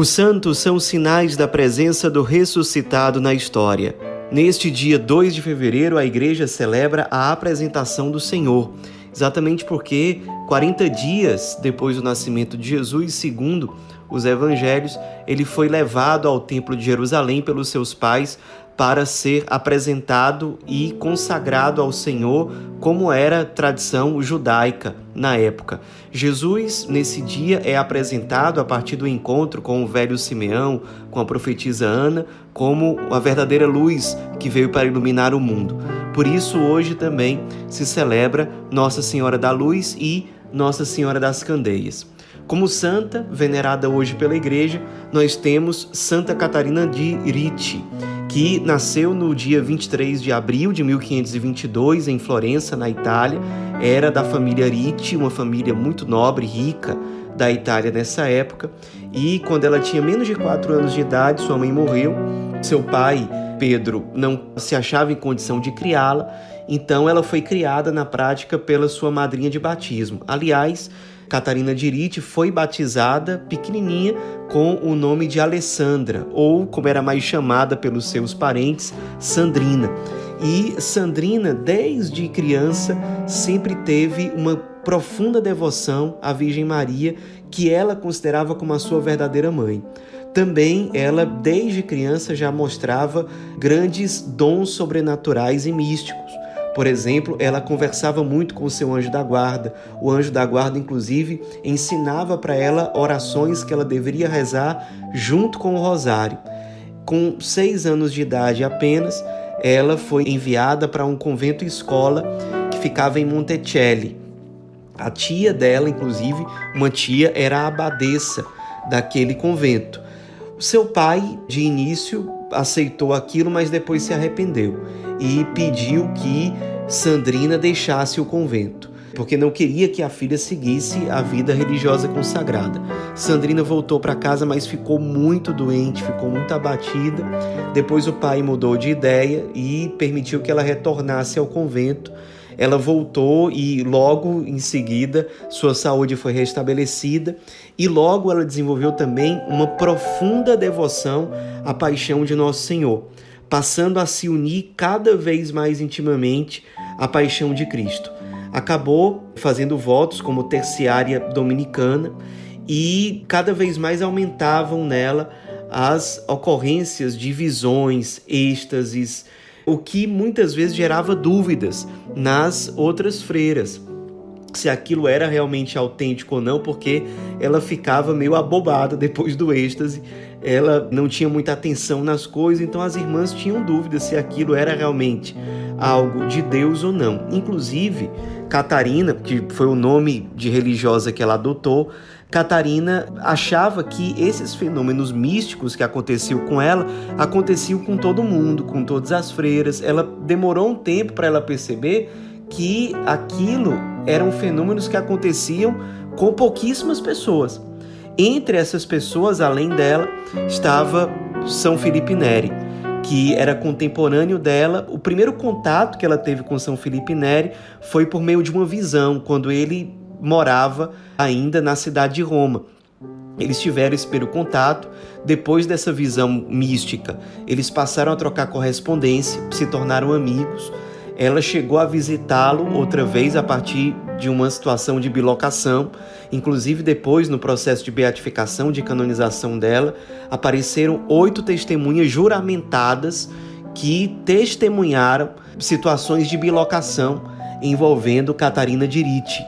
Os santos são sinais da presença do ressuscitado na história. Neste dia 2 de fevereiro, a igreja celebra a apresentação do Senhor, exatamente porque 40 dias depois do nascimento de Jesus, segundo os evangelhos, ele foi levado ao templo de Jerusalém pelos seus pais para ser apresentado e consagrado ao Senhor, como era tradição judaica na época. Jesus, nesse dia, é apresentado a partir do encontro com o velho Simeão, com a profetisa Ana, como a verdadeira luz que veio para iluminar o mundo. Por isso, hoje também se celebra Nossa Senhora da Luz e Nossa Senhora das Candeias. Como santa, venerada hoje pela Igreja, nós temos Santa Catarina de Ricci que nasceu no dia 23 de abril de 1522 em Florença, na Itália. Era da família Ricci, uma família muito nobre, rica da Itália nessa época. E quando ela tinha menos de 4 anos de idade, sua mãe morreu. Seu pai, Pedro, não se achava em condição de criá-la, então ela foi criada na prática pela sua madrinha de batismo. Aliás, Catarina Dirite foi batizada pequenininha com o nome de Alessandra, ou como era mais chamada pelos seus parentes, Sandrina. E Sandrina, desde criança, sempre teve uma profunda devoção à Virgem Maria, que ela considerava como a sua verdadeira mãe. Também ela, desde criança, já mostrava grandes dons sobrenaturais e místicos. Por exemplo, ela conversava muito com o seu anjo da guarda. O anjo da guarda, inclusive, ensinava para ela orações que ela deveria rezar junto com o rosário. Com seis anos de idade apenas, ela foi enviada para um convento escola que ficava em Monticelli. A tia dela, inclusive, uma tia, era a abadesa daquele convento. Seu pai, de início, aceitou aquilo, mas depois se arrependeu e pediu que Sandrina deixasse o convento, porque não queria que a filha seguisse a vida religiosa consagrada. Sandrina voltou para casa, mas ficou muito doente, ficou muito abatida. Depois o pai mudou de ideia e permitiu que ela retornasse ao convento. Ela voltou e logo em seguida sua saúde foi restabelecida e logo ela desenvolveu também uma profunda devoção à paixão de Nosso Senhor passando a se unir cada vez mais intimamente à paixão de Cristo. Acabou fazendo votos como terciária dominicana e cada vez mais aumentavam nela as ocorrências de visões, êxtases, o que muitas vezes gerava dúvidas nas outras freiras se aquilo era realmente autêntico ou não, porque ela ficava meio abobada depois do êxtase ela não tinha muita atenção nas coisas, então as irmãs tinham dúvidas se aquilo era realmente algo de Deus ou não. Inclusive, Catarina, que foi o nome de religiosa que ela adotou, Catarina achava que esses fenômenos místicos que aconteciam com ela aconteciam com todo mundo, com todas as freiras. Ela demorou um tempo para ela perceber que aquilo eram fenômenos que aconteciam com pouquíssimas pessoas. Entre essas pessoas, além dela, estava São Felipe Neri, que era contemporâneo dela. O primeiro contato que ela teve com São Felipe Neri foi por meio de uma visão, quando ele morava ainda na cidade de Roma. Eles tiveram esse primeiro contato. Depois dessa visão mística, eles passaram a trocar correspondência, se tornaram amigos. Ela chegou a visitá-lo outra vez a partir de uma situação de bilocação. Inclusive, depois, no processo de beatificação, de canonização dela, apareceram oito testemunhas juramentadas que testemunharam situações de bilocação envolvendo Catarina de.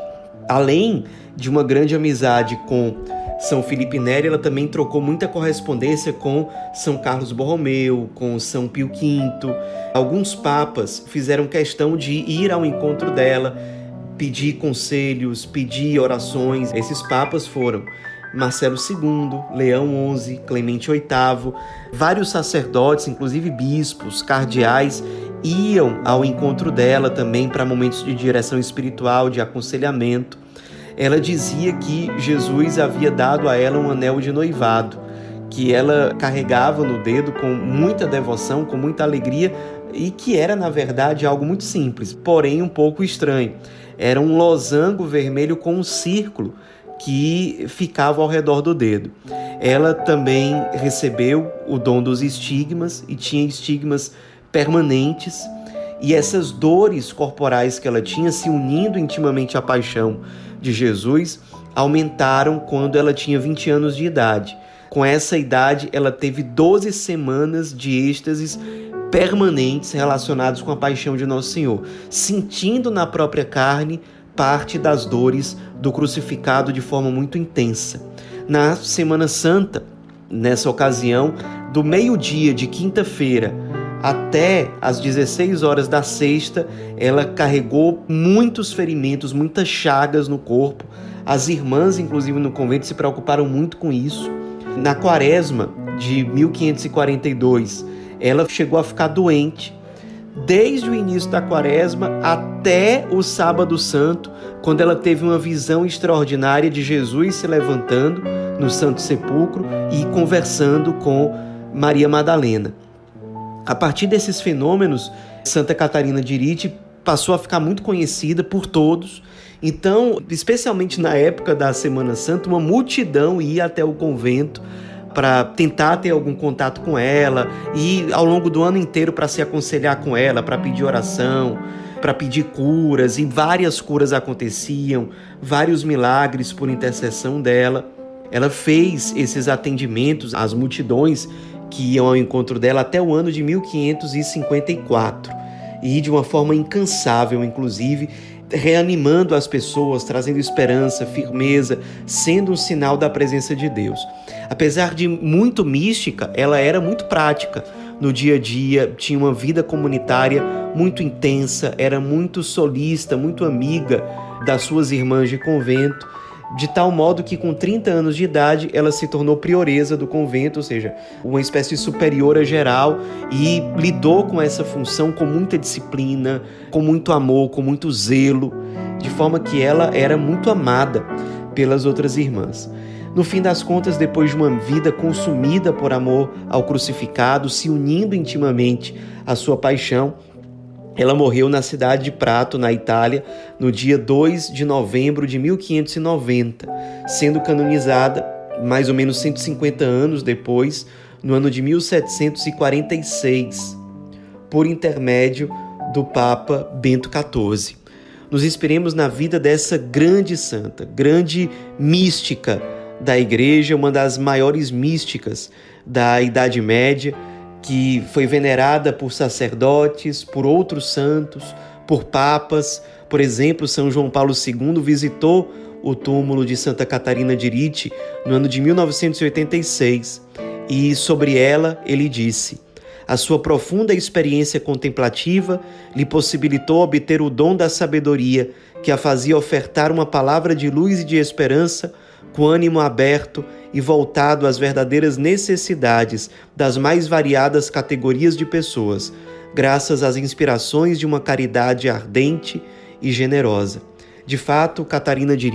Além de uma grande amizade com São Felipe Neri, ela também trocou muita correspondência com São Carlos Borromeu, com São Pio V. Alguns papas fizeram questão de ir ao encontro dela pedir conselhos, pedir orações. Esses papas foram Marcelo II, Leão XI, Clemente VIII, vários sacerdotes, inclusive bispos, cardeais, iam ao encontro dela também para momentos de direção espiritual, de aconselhamento. Ela dizia que Jesus havia dado a ela um anel de noivado, que ela carregava no dedo com muita devoção, com muita alegria, e que era, na verdade, algo muito simples, porém um pouco estranho. Era um losango vermelho com um círculo que ficava ao redor do dedo. ela também recebeu o dom dos estigmas e tinha estigmas permanentes. E essas dores corporais que ela tinha, se unindo intimamente à paixão de Jesus, aumentaram quando ela tinha 20 anos de idade. Com essa idade, ela teve 12 semanas de êxtases permanentes relacionados com a paixão de Nosso Senhor, sentindo na própria carne parte das dores do crucificado de forma muito intensa. Na Semana Santa, nessa ocasião, do meio-dia de quinta-feira até as 16 horas da sexta, ela carregou muitos ferimentos, muitas chagas no corpo. As irmãs, inclusive no convento, se preocuparam muito com isso. Na quaresma de 1542, ela chegou a ficar doente desde o início da quaresma até o sábado santo, quando ela teve uma visão extraordinária de Jesus se levantando no Santo Sepulcro e conversando com Maria Madalena. A partir desses fenômenos, Santa Catarina de Irite passou a ficar muito conhecida por todos. Então, especialmente na época da Semana Santa, uma multidão ia até o convento para tentar ter algum contato com ela e ao longo do ano inteiro para se aconselhar com ela, para pedir oração, para pedir curas e várias curas aconteciam, vários milagres por intercessão dela. Ela fez esses atendimentos às multidões que iam ao encontro dela até o ano de 1554 e de uma forma incansável, inclusive, reanimando as pessoas, trazendo esperança, firmeza, sendo um sinal da presença de Deus. Apesar de muito mística, ela era muito prática. No dia a dia, tinha uma vida comunitária muito intensa, era muito solista, muito amiga das suas irmãs de convento de tal modo que com 30 anos de idade ela se tornou prioresa do convento, ou seja, uma espécie superiora geral e lidou com essa função com muita disciplina, com muito amor, com muito zelo, de forma que ela era muito amada pelas outras irmãs. No fim das contas, depois de uma vida consumida por amor ao crucificado, se unindo intimamente à sua paixão, ela morreu na cidade de Prato, na Itália, no dia 2 de novembro de 1590, sendo canonizada mais ou menos 150 anos depois, no ano de 1746, por intermédio do Papa Bento XIV. Nos inspiremos na vida dessa grande santa, grande mística da Igreja, uma das maiores místicas da Idade Média que foi venerada por sacerdotes, por outros santos, por papas. Por exemplo, São João Paulo II visitou o túmulo de Santa Catarina de Rite no ano de 1986 e sobre ela ele disse: A sua profunda experiência contemplativa lhe possibilitou obter o dom da sabedoria que a fazia ofertar uma palavra de luz e de esperança com ânimo aberto e voltado às verdadeiras necessidades das mais variadas categorias de pessoas, graças às inspirações de uma caridade ardente e generosa. De fato, Catarina de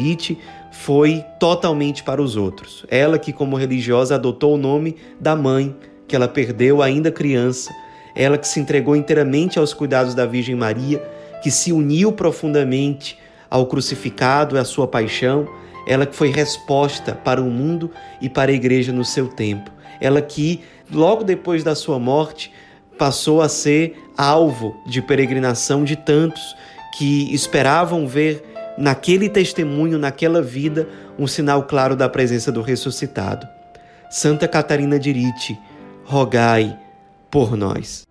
foi totalmente para os outros. Ela que, como religiosa, adotou o nome da mãe, que ela perdeu ainda criança. Ela que se entregou inteiramente aos cuidados da Virgem Maria, que se uniu profundamente ao crucificado e à sua paixão ela que foi resposta para o mundo e para a igreja no seu tempo. Ela que, logo depois da sua morte, passou a ser alvo de peregrinação de tantos que esperavam ver naquele testemunho, naquela vida, um sinal claro da presença do ressuscitado. Santa Catarina de Rite, rogai por nós.